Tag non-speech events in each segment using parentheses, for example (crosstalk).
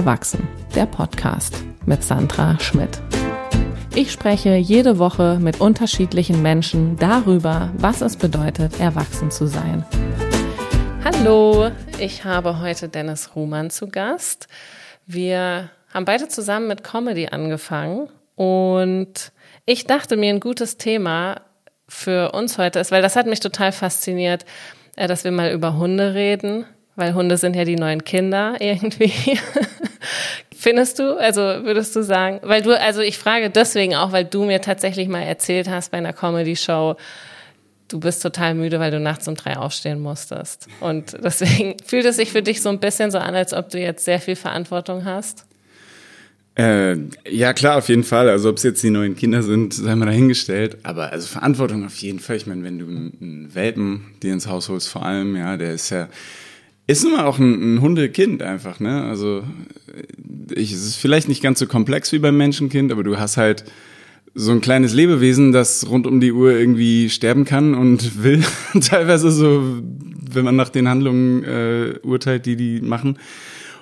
Erwachsen, der Podcast mit Sandra Schmidt. Ich spreche jede Woche mit unterschiedlichen Menschen darüber, was es bedeutet, erwachsen zu sein. Hallo, ich habe heute Dennis Ruhmann zu Gast. Wir haben beide zusammen mit Comedy angefangen und ich dachte mir, ein gutes Thema für uns heute ist, weil das hat mich total fasziniert, äh, dass wir mal über Hunde reden, weil Hunde sind ja die neuen Kinder irgendwie. (laughs) Findest du, also würdest du sagen, weil du, also ich frage deswegen auch, weil du mir tatsächlich mal erzählt hast bei einer Comedy-Show, du bist total müde, weil du nachts um drei aufstehen musstest. Und deswegen (laughs) fühlt es sich für dich so ein bisschen so an, als ob du jetzt sehr viel Verantwortung hast. Äh, ja, klar, auf jeden Fall. Also ob es jetzt die neuen Kinder sind, sei mal dahingestellt. Aber also Verantwortung auf jeden Fall. Ich meine, wenn du einen Welpen dir ins Haus holst, vor allem, ja, der ist ja, ist immer auch ein, ein Hundekind einfach, ne? Also ich, es ist vielleicht nicht ganz so komplex wie beim Menschenkind, aber du hast halt so ein kleines Lebewesen, das rund um die Uhr irgendwie sterben kann und (laughs) will. (laughs) Teilweise so, wenn man nach den Handlungen äh, urteilt, die die machen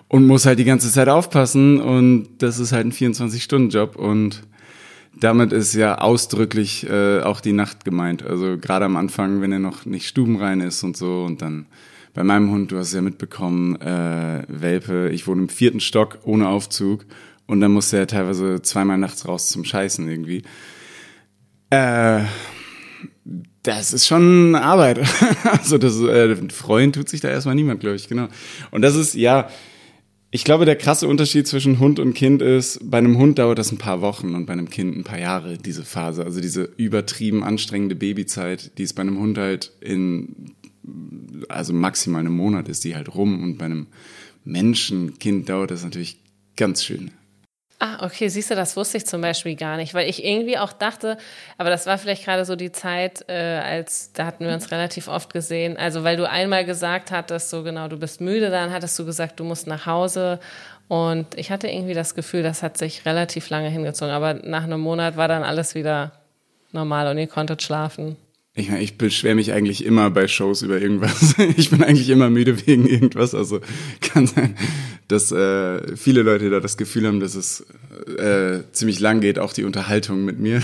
und muss halt die ganze Zeit aufpassen und das ist halt ein 24-Stunden-Job und damit ist ja ausdrücklich äh, auch die Nacht gemeint. Also gerade am Anfang, wenn er noch nicht stubenrein ist und so und dann bei meinem Hund, du hast es ja mitbekommen, äh, Welpe, ich wohne im vierten Stock ohne Aufzug und dann musste er teilweise zweimal nachts raus zum Scheißen irgendwie. Äh, das ist schon Arbeit. (laughs) also das äh, freuen tut sich da erstmal niemand, glaube ich, genau. Und das ist ja ich glaube, der krasse Unterschied zwischen Hund und Kind ist, bei einem Hund dauert das ein paar Wochen und bei einem Kind ein paar Jahre, diese Phase. Also diese übertrieben anstrengende Babyzeit, die ist bei einem Hund halt in, also maximal einem Monat ist die halt rum und bei einem Menschenkind dauert das natürlich ganz schön. Ah, okay, siehst du, das wusste ich zum Beispiel gar nicht, weil ich irgendwie auch dachte, aber das war vielleicht gerade so die Zeit, äh, als da hatten wir uns relativ oft gesehen. Also weil du einmal gesagt hattest, so genau, du bist müde, dann hattest du gesagt, du musst nach Hause. Und ich hatte irgendwie das Gefühl, das hat sich relativ lange hingezogen. Aber nach einem Monat war dann alles wieder normal und ihr konntet schlafen. Ich, ich beschwere mich eigentlich immer bei Shows über irgendwas. (laughs) Ich bin eigentlich immer müde wegen irgendwas. Also kann sein, dass äh, viele Leute da das Gefühl haben, dass es äh, ziemlich lang geht, auch die Unterhaltung mit mir.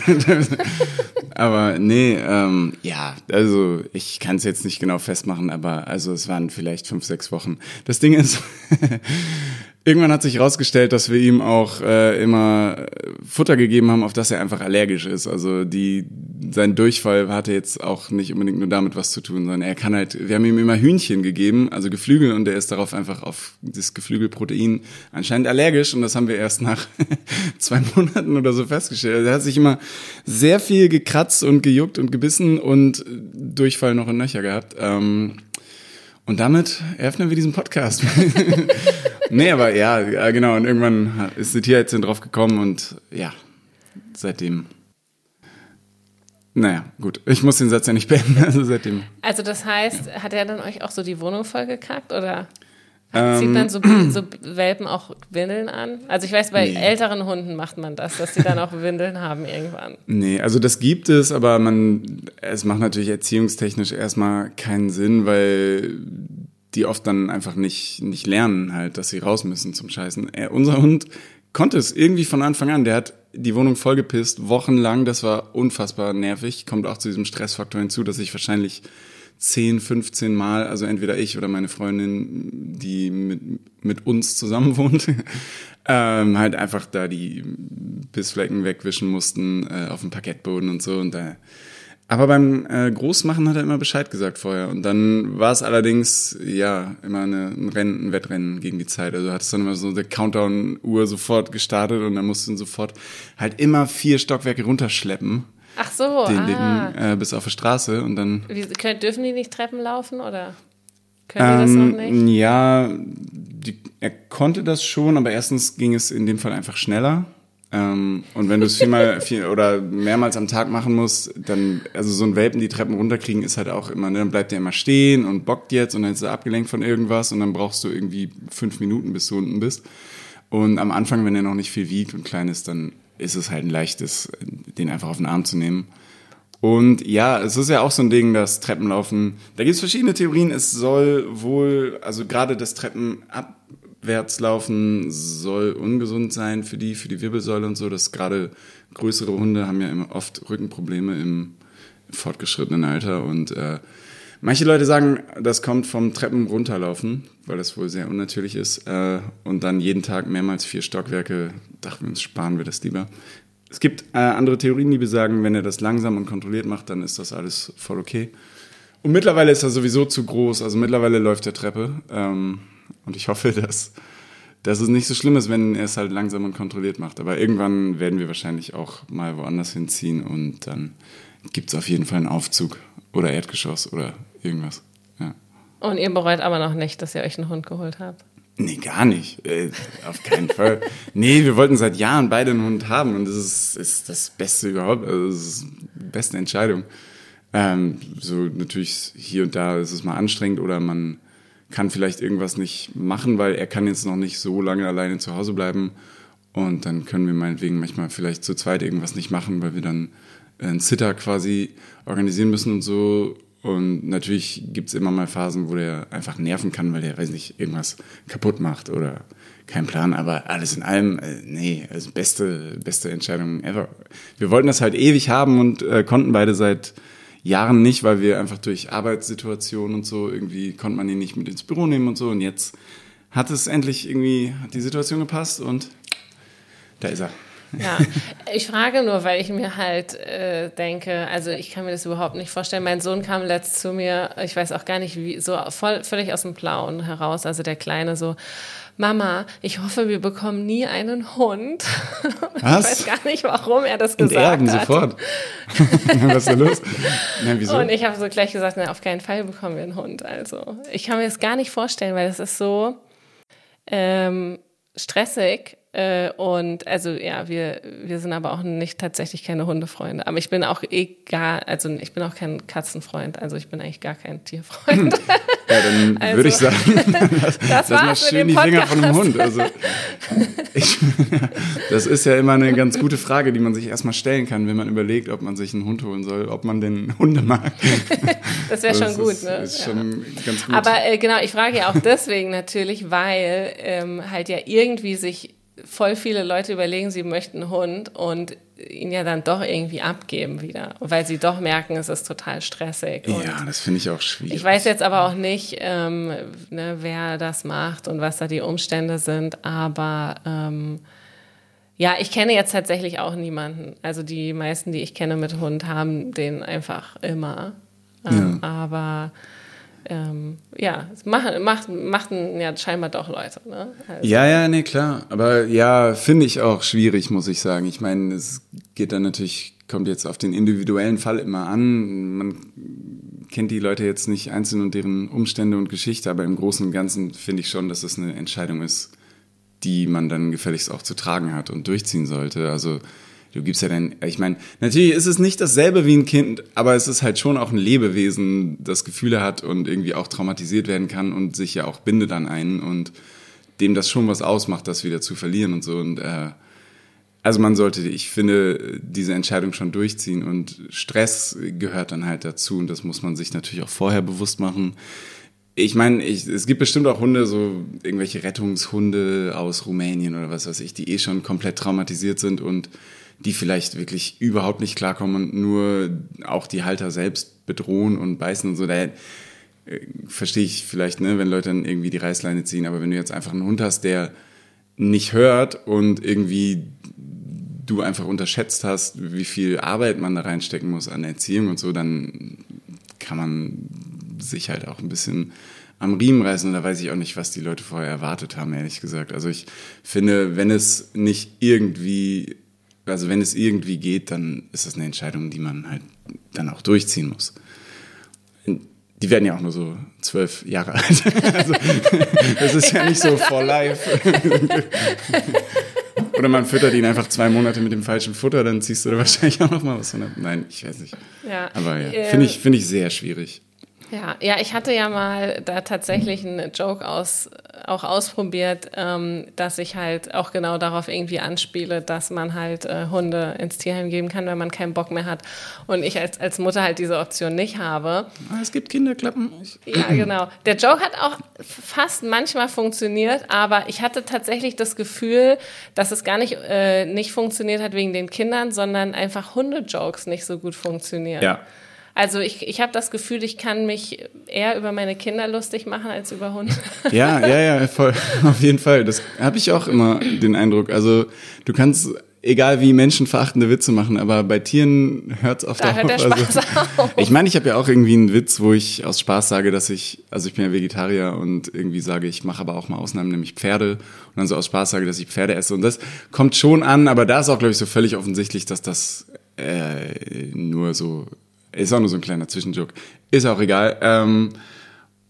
(laughs) aber nee, ähm, ja, also ich kann es jetzt nicht genau festmachen, aber also es waren vielleicht fünf, sechs Wochen. Das Ding ist, (laughs) Irgendwann hat sich herausgestellt, dass wir ihm auch äh, immer Futter gegeben haben, auf das er einfach allergisch ist. Also die, sein Durchfall hatte jetzt auch nicht unbedingt nur damit was zu tun, sondern er kann halt, wir haben ihm immer Hühnchen gegeben, also Geflügel, und er ist darauf einfach auf das Geflügelprotein anscheinend allergisch. Und das haben wir erst nach (laughs) zwei Monaten oder so festgestellt. Er hat sich immer sehr viel gekratzt und gejuckt und gebissen und Durchfall noch in Nöcher gehabt. Ähm, und damit eröffnen wir diesen Podcast. (laughs) nee, aber ja, genau. Und irgendwann ist die Tierärztin drauf gekommen und ja, seitdem. Naja, gut. Ich muss den Satz ja nicht beenden. Also seitdem. Also das heißt, hat er dann euch auch so die Wohnung vollgekackt oder? Ähm, Zieht man so, so, Welpen auch Windeln an? Also ich weiß, bei nee. älteren Hunden macht man das, dass sie dann auch Windeln haben irgendwann. Nee, also das gibt es, aber man, es macht natürlich erziehungstechnisch erstmal keinen Sinn, weil die oft dann einfach nicht, nicht lernen halt, dass sie raus müssen zum Scheißen. Er, unser Hund konnte es irgendwie von Anfang an. Der hat die Wohnung vollgepisst, wochenlang. Das war unfassbar nervig. Kommt auch zu diesem Stressfaktor hinzu, dass ich wahrscheinlich 10, 15 Mal, also entweder ich oder meine Freundin, die mit, mit uns zusammen (laughs) wohnt, ähm, halt einfach da die Bissflecken wegwischen mussten äh, auf dem Parkettboden und so. Und da, aber beim äh, Großmachen hat er immer Bescheid gesagt vorher. Und dann war es allerdings, ja, immer eine, ein Rennen, ein Wettrennen gegen die Zeit. Also hat es dann immer so eine Countdown-Uhr sofort gestartet und dann mussten sofort halt immer vier Stockwerke runterschleppen Ach so, den ah. Dicken, äh, bis auf die Straße und dann. Wie, können, dürfen die nicht Treppen laufen oder können die ähm, das auch nicht? Ja, die, er konnte das schon, aber erstens ging es in dem Fall einfach schneller. Ähm, und wenn du es viermal (laughs) viel oder mehrmals am Tag machen musst, dann, also so ein Welpen die Treppen runterkriegen, ist halt auch immer, ne, dann bleibt der immer stehen und bockt jetzt und dann ist er abgelenkt von irgendwas und dann brauchst du irgendwie fünf Minuten, bis du unten bist. Und am Anfang, wenn er noch nicht viel wiegt und klein ist, dann ist es halt ein leichtes, den einfach auf den Arm zu nehmen. Und ja, es ist ja auch so ein Ding, das Treppenlaufen. Da gibt es verschiedene Theorien. Es soll wohl, also gerade das Treppen ab, abwärts laufen soll ungesund sein für die, für die Wirbelsäule und so. Das gerade größere Hunde haben ja immer oft Rückenprobleme im fortgeschrittenen Alter und äh, manche Leute sagen, das kommt vom Treppen runterlaufen, weil das wohl sehr unnatürlich ist äh, und dann jeden Tag mehrmals vier Stockwerke. Dachten wir uns, sparen wir das lieber. Es gibt äh, andere Theorien, die besagen, wenn er das langsam und kontrolliert macht, dann ist das alles voll okay. Und mittlerweile ist er sowieso zu groß. Also mittlerweile läuft der Treppe. Ähm, und ich hoffe, dass, dass es nicht so schlimm ist, wenn er es halt langsam und kontrolliert macht. Aber irgendwann werden wir wahrscheinlich auch mal woanders hinziehen und dann gibt es auf jeden Fall einen Aufzug oder Erdgeschoss oder irgendwas. Ja. Und ihr bereut aber noch nicht, dass ihr euch einen Hund geholt habt? Nee, gar nicht. Äh, auf keinen Fall. (laughs) Nee, wir wollten seit Jahren beide einen Hund haben und das ist, ist das Beste überhaupt. Also das ist die beste Entscheidung. Ähm, so natürlich hier und da ist es mal anstrengend oder man kann vielleicht irgendwas nicht machen, weil er kann jetzt noch nicht so lange alleine zu Hause bleiben. Und dann können wir meinetwegen manchmal vielleicht zu zweit irgendwas nicht machen, weil wir dann einen Sitter quasi organisieren müssen und so. Und natürlich gibt es immer mal Phasen, wo der einfach nerven kann, weil der, weiß nicht, irgendwas kaputt macht oder kein Plan. Aber alles in allem, äh, nee, also beste, beste Entscheidung ever. Wir wollten das halt ewig haben und äh, konnten beide seit Jahren nicht, weil wir einfach durch Arbeitssituationen und so irgendwie konnte man ihn nicht mit ins Büro nehmen und so. Und jetzt hat es endlich irgendwie, hat die Situation gepasst und da ist er. Ja, ich frage nur, weil ich mir halt äh, denke, also ich kann mir das überhaupt nicht vorstellen. Mein Sohn kam letzt zu mir, ich weiß auch gar nicht wie, so voll, völlig aus dem Blauen heraus, also der Kleine so, Mama, ich hoffe, wir bekommen nie einen Hund. (laughs) Was? Ich weiß gar nicht, warum er das gesagt Erben hat. sofort. (laughs) Was ist da los? Nein, wieso? Und ich habe so gleich gesagt, na, auf keinen Fall bekommen wir einen Hund. Also ich kann mir das gar nicht vorstellen, weil das ist so ähm, stressig äh, und also ja, wir, wir sind aber auch nicht tatsächlich keine Hundefreunde. Aber ich bin auch egal, also ich bin auch kein Katzenfreund, also ich bin eigentlich gar kein Tierfreund. (laughs) Ja, dann (laughs) also, würde ich sagen, (laughs) lass, das lass mal schön die Finger von einem Hund. Also, ich, das ist ja immer eine ganz gute Frage, die man sich erstmal stellen kann, wenn man überlegt, ob man sich einen Hund holen soll, ob man den Hunde mag. das wäre schon gut, ist, ne? Ist schon ja. ganz gut. Aber äh, genau, ich frage ja auch deswegen natürlich, weil ähm, halt ja irgendwie sich voll viele Leute überlegen, sie möchten einen Hund und ihn ja dann doch irgendwie abgeben wieder, weil sie doch merken, es ist total stressig. Und ja, das finde ich auch schwierig. Ich weiß jetzt aber auch nicht, ähm, ne, wer das macht und was da die Umstände sind, aber ähm, ja, ich kenne jetzt tatsächlich auch niemanden. Also die meisten, die ich kenne mit Hund, haben den einfach immer. Ähm, ja. Aber ähm, ja, machen, macht, machten ja scheinbar doch Leute. Ne? Also. Ja, ja, nee, klar. Aber ja, finde ich auch schwierig, muss ich sagen. Ich meine, es geht dann natürlich, kommt jetzt auf den individuellen Fall immer an. Man kennt die Leute jetzt nicht einzeln und deren Umstände und Geschichte, aber im Großen und Ganzen finde ich schon, dass es eine Entscheidung ist, die man dann gefälligst auch zu tragen hat und durchziehen sollte. Also du gibst ja dann, ich meine, natürlich ist es nicht dasselbe wie ein Kind, aber es ist halt schon auch ein Lebewesen, das Gefühle hat und irgendwie auch traumatisiert werden kann und sich ja auch bindet an einen und dem das schon was ausmacht, das wieder zu verlieren und so. Und äh, also man sollte, ich finde, diese Entscheidung schon durchziehen und Stress gehört dann halt dazu und das muss man sich natürlich auch vorher bewusst machen. Ich meine, ich, es gibt bestimmt auch Hunde, so irgendwelche Rettungshunde aus Rumänien oder was weiß ich, die eh schon komplett traumatisiert sind und die vielleicht wirklich überhaupt nicht klarkommen und nur auch die Halter selbst bedrohen und beißen und so. Da äh, verstehe ich vielleicht, ne, wenn Leute dann irgendwie die Reißleine ziehen, aber wenn du jetzt einfach einen Hund hast, der nicht hört und irgendwie du einfach unterschätzt hast, wie viel Arbeit man da reinstecken muss an Erziehung und so, dann kann man sich halt auch ein bisschen am Riemen reißen. Und da weiß ich auch nicht, was die Leute vorher erwartet haben, ehrlich gesagt. Also ich finde, wenn es nicht irgendwie also wenn es irgendwie geht, dann ist das eine Entscheidung, die man halt dann auch durchziehen muss. Die werden ja auch nur so zwölf Jahre (laughs) alt. Also, das ist ja nicht so for life. (laughs) Oder man füttert ihn einfach zwei Monate mit dem falschen Futter, dann ziehst du da wahrscheinlich auch noch mal was von. Nein, ich weiß nicht. Ja. Aber ja, finde ich, finde ich sehr schwierig. Ja, ja, ich hatte ja mal da tatsächlich einen Joke aus, auch ausprobiert, ähm, dass ich halt auch genau darauf irgendwie anspiele, dass man halt äh, Hunde ins Tierheim geben kann, wenn man keinen Bock mehr hat. Und ich als, als Mutter halt diese Option nicht habe. Ah, es gibt Kinderklappen. Ja, genau. Der Joke hat auch fast manchmal funktioniert, aber ich hatte tatsächlich das Gefühl, dass es gar nicht, äh, nicht funktioniert hat wegen den Kindern, sondern einfach Hunde-Jokes nicht so gut funktionieren. Ja. Also ich, ich habe das Gefühl, ich kann mich eher über meine Kinder lustig machen als über Hunde. (laughs) Ja, ja, ja, voll. (laughs) Auf jeden Fall. Das habe ich auch immer den Eindruck. Also du kannst egal wie menschenverachtende Witze machen, aber bei Tieren hört's oft Da auf. hört der Spaß also, auf. (laughs) Ich meine, ich habe ja auch irgendwie einen Witz, wo ich aus Spaß sage, dass ich, also ich bin ja Vegetarier und irgendwie sage, ich mache aber auch mal Ausnahmen, nämlich Pferde und dann so aus Spaß sage, dass ich Pferde esse und das kommt schon an, aber da ist auch, glaube ich, so völlig offensichtlich, dass das äh, nur so, ist auch nur so ein kleiner Zwischenjoke. Ist auch egal. Ähm,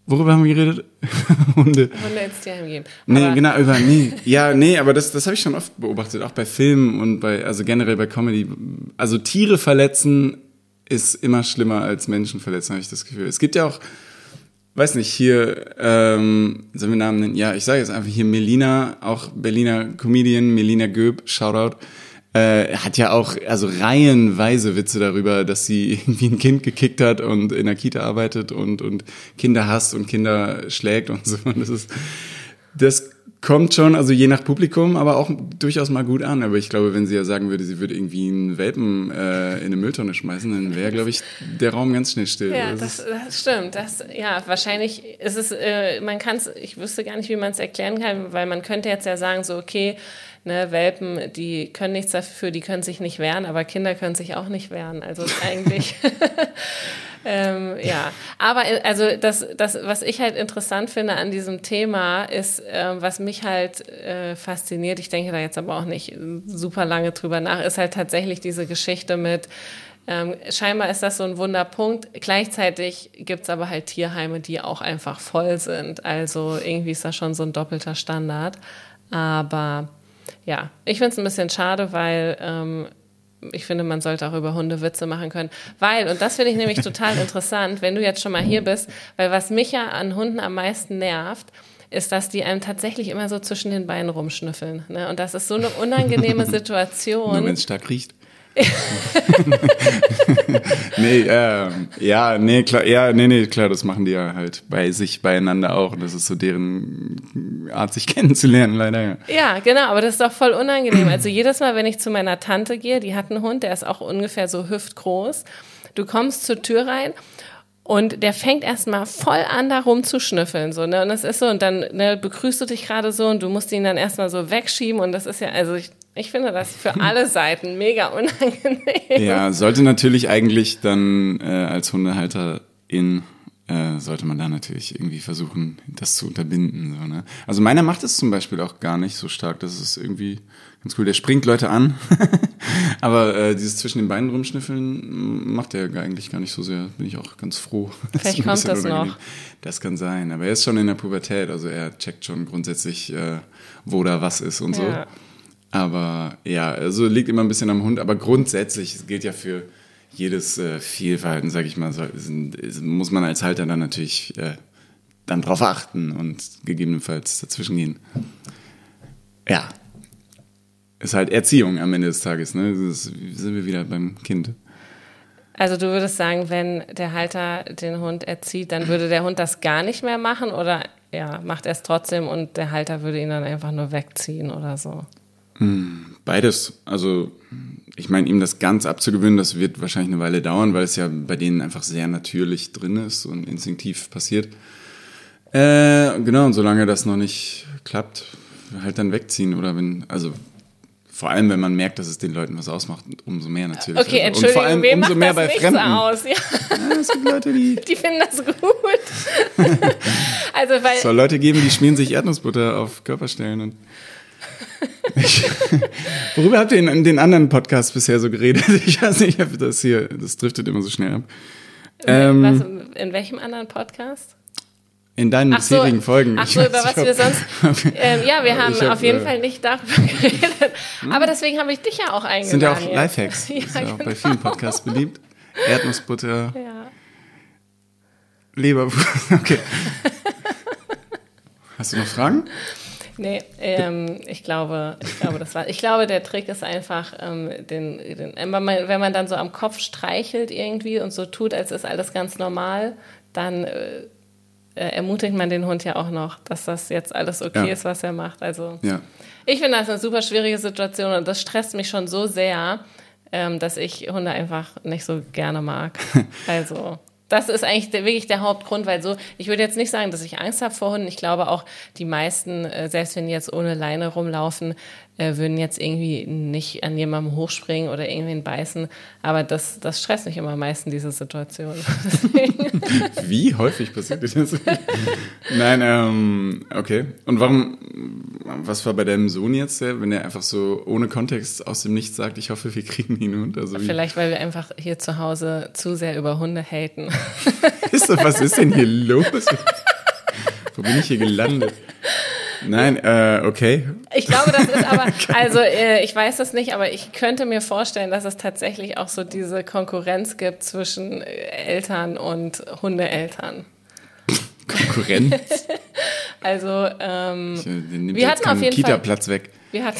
worüber haben wir geredet? (laughs) Hunde. Hunde ins Tierheim geben. Nee, Aber- genau, über, nee. Ja, nee, aber das, das habe ich schon oft beobachtet, auch bei Filmen und bei, also generell bei Comedy. Also Tiere verletzen ist immer schlimmer als Menschen verletzen, habe ich das Gefühl. Es gibt ja auch, weiß nicht, hier, ähm, sollen wir Namen nennen? Ja, ich sage jetzt einfach hier Melina, auch Berliner Comedian, Melina Göb, Shoutout. Äh, hat ja auch also reihenweise Witze darüber, dass sie irgendwie ein Kind gekickt hat und in der Kita arbeitet und und Kinder hasst und Kinder schlägt und so. Und das ist das kommt schon, also je nach Publikum, aber auch durchaus mal gut an. Aber ich glaube, wenn sie ja sagen würde, sie würde irgendwie einen Welpen äh, in eine Mülltonne schmeißen, dann wäre, glaube ich, der Raum ganz schnell still. Ja, Das das, ist- das stimmt. Das, ja, wahrscheinlich ist es, äh, man kann es, ich wüsste gar nicht, wie man es erklären kann, weil man könnte jetzt ja sagen, so, okay, ne, Welpen, die können nichts dafür, die können sich nicht wehren, aber Kinder können sich auch nicht wehren. Also eigentlich, (laughs) ähm, ja. Aber äh, also das, das, was ich halt interessant finde an diesem Thema, ist, äh, was mich halt äh, fasziniert, ich denke da jetzt aber auch nicht super lange drüber nach, ist halt tatsächlich diese Geschichte mit, ähm, scheinbar ist das so ein Wunderpunkt. Gleichzeitig gibt's aber halt Tierheime, die auch einfach voll sind. Also irgendwie ist das schon so ein doppelter Standard. Aber ja, ich find's ein bisschen schade, weil ähm, ich finde, man sollte auch über Hunde Witze machen können. Weil, und das finde ich nämlich total (laughs) interessant, wenn du jetzt schon mal hier bist, weil was mich ja an Hunden am meisten nervt, ist, dass die einem tatsächlich immer so zwischen den Beinen rumschnüffeln. Ne? Und das ist so eine unangenehme (laughs) Situation. Nur wenn es stark riecht. (laughs) nee, ähm, ja, nee, klar, ja, nee, nee, klar, das machen die ja halt bei sich, beieinander auch. Das ist so deren Art, sich (laughs) kennenzulernen, leider. Ja. Ja, genau, aber das ist doch voll unangenehm. Also jedes Mal, wenn ich zu meiner Tante gehe, die hat einen Hund, der ist auch ungefähr so hüftgroß. Du kommst zur Tür rein und der fängt erstmal voll an, da rumzuschnüffeln, so, ne? Und das ist so, und dann ne, begrüßt du dich gerade so und du musst ihn dann erstmal so wegschieben und das ist ja, also ich, ich finde das für alle (laughs) Seiten mega unangenehm. Ja, sollte natürlich eigentlich dann äh, als Hundehalterin äh, sollte man da natürlich irgendwie versuchen, das zu unterbinden. So, ne? Also meiner macht es zum Beispiel auch gar nicht so stark. Das ist irgendwie ganz cool. Der springt Leute an, (laughs) aber äh, dieses zwischen den Beinen rumschnüffeln macht er eigentlich gar nicht so sehr. Bin ich auch ganz froh. (laughs) Vielleicht kommt das noch. unangenehm. Das kann sein, aber er ist schon in der Pubertät, also er checkt schon grundsätzlich, äh, wo da was ist und so. Aber ja, also liegt immer ein bisschen am Hund. Aber grundsätzlich, es gilt ja für jedes äh, Fehlverhalten, sage ich mal, so, muss man als Halter dann natürlich äh, dann drauf achten und gegebenenfalls dazwischen gehen. Ja, ist halt Erziehung am Ende des Tages. Ne? Ist, sind wir wieder beim Kind. Also du würdest sagen, wenn der Halter den Hund erzieht, dann würde der Hund das gar nicht mehr machen oder ja, macht er es trotzdem und der Halter würde ihn dann einfach nur wegziehen oder so? Beides. Also ich meine, ihm das ganz abzugewöhnen, das wird wahrscheinlich eine Weile dauern, weil es ja bei denen einfach sehr natürlich drin ist und instinktiv passiert. Äh, genau, und solange das noch nicht klappt, halt dann wegziehen oder wenn, also vor allem, wenn man merkt, dass es den Leuten was ausmacht, umso mehr natürlich. Okay, also, Entschuldigung, und vor allem wem umso macht mehr das bei Fremden. aus? Ja, Ja, es gibt Leute, die (laughs) die finden das gut. (laughs) also weil es soll Leute geben, die schmieren sich Erdnussbutter auf Körperstellen und (laughs) ich, (laughs) worüber habt ihr in, in den anderen Podcasts bisher so geredet? (laughs) Ich weiß nicht, ob das hier, das driftet immer so schnell ab. Ähm, was, in welchem anderen Podcast? in deinen Ach so, bisherigen Folgen. ach so, über was wir sonst. (laughs) Ähm, ja, wir haben hab, auf jeden äh, Fall nicht darüber geredet. Aber deswegen habe ich dich ja auch eingeladen. sind ja auch. Lifehacks. Ja, ist ja auch genau. bei vielen Podcasts beliebt. Erdnussbutter, Ja. Leberwurst. Okay. Hast du noch Fragen? Nee, ähm, ich glaube, ich glaube, das war. Ich glaube, der Trick ist einfach, ähm, den, den, wenn man dann so am Kopf streichelt irgendwie und so tut, als ist alles ganz normal, dann äh, äh, ermutigt man den Hund ja auch noch, dass das jetzt alles okay ja. ist, was er macht. Also ja. ich finde das eine super schwierige Situation und das stresst mich schon so sehr, ähm, dass ich Hunde einfach nicht so gerne mag. (laughs) Also das ist eigentlich der, wirklich der Hauptgrund, weil so, ich würde jetzt nicht sagen, dass ich Angst habe vor Hunden. Ich glaube auch, die meisten, äh, selbst wenn die jetzt ohne Leine rumlaufen, äh, würden jetzt irgendwie nicht an jemandem hochspringen oder irgendwen beißen. Aber das, das stresst mich immer am meisten, diese Situation. (laughs) Wie häufig passiert das? Nein, ähm, okay. Und warum, was war bei deinem Sohn jetzt, wenn er einfach so ohne Kontext aus dem Nichts sagt, ich hoffe, wir kriegen ihn Hund? Also Vielleicht, weil wir einfach hier zu Hause zu sehr über Hunde haten. ist was ist denn hier los? Wo bin ich hier gelandet? Nein, äh, okay. Ich glaube, das ist aber, (laughs) also äh, ich weiß das nicht, aber ich könnte mir vorstellen, dass es tatsächlich auch so diese Konkurrenz gibt zwischen äh, Eltern und Hundeeltern. (laughs) Konkurrenz? (laughs) also, ähm, ich, wir hatten auf jeden Kita-Platz weg. Wir hatten,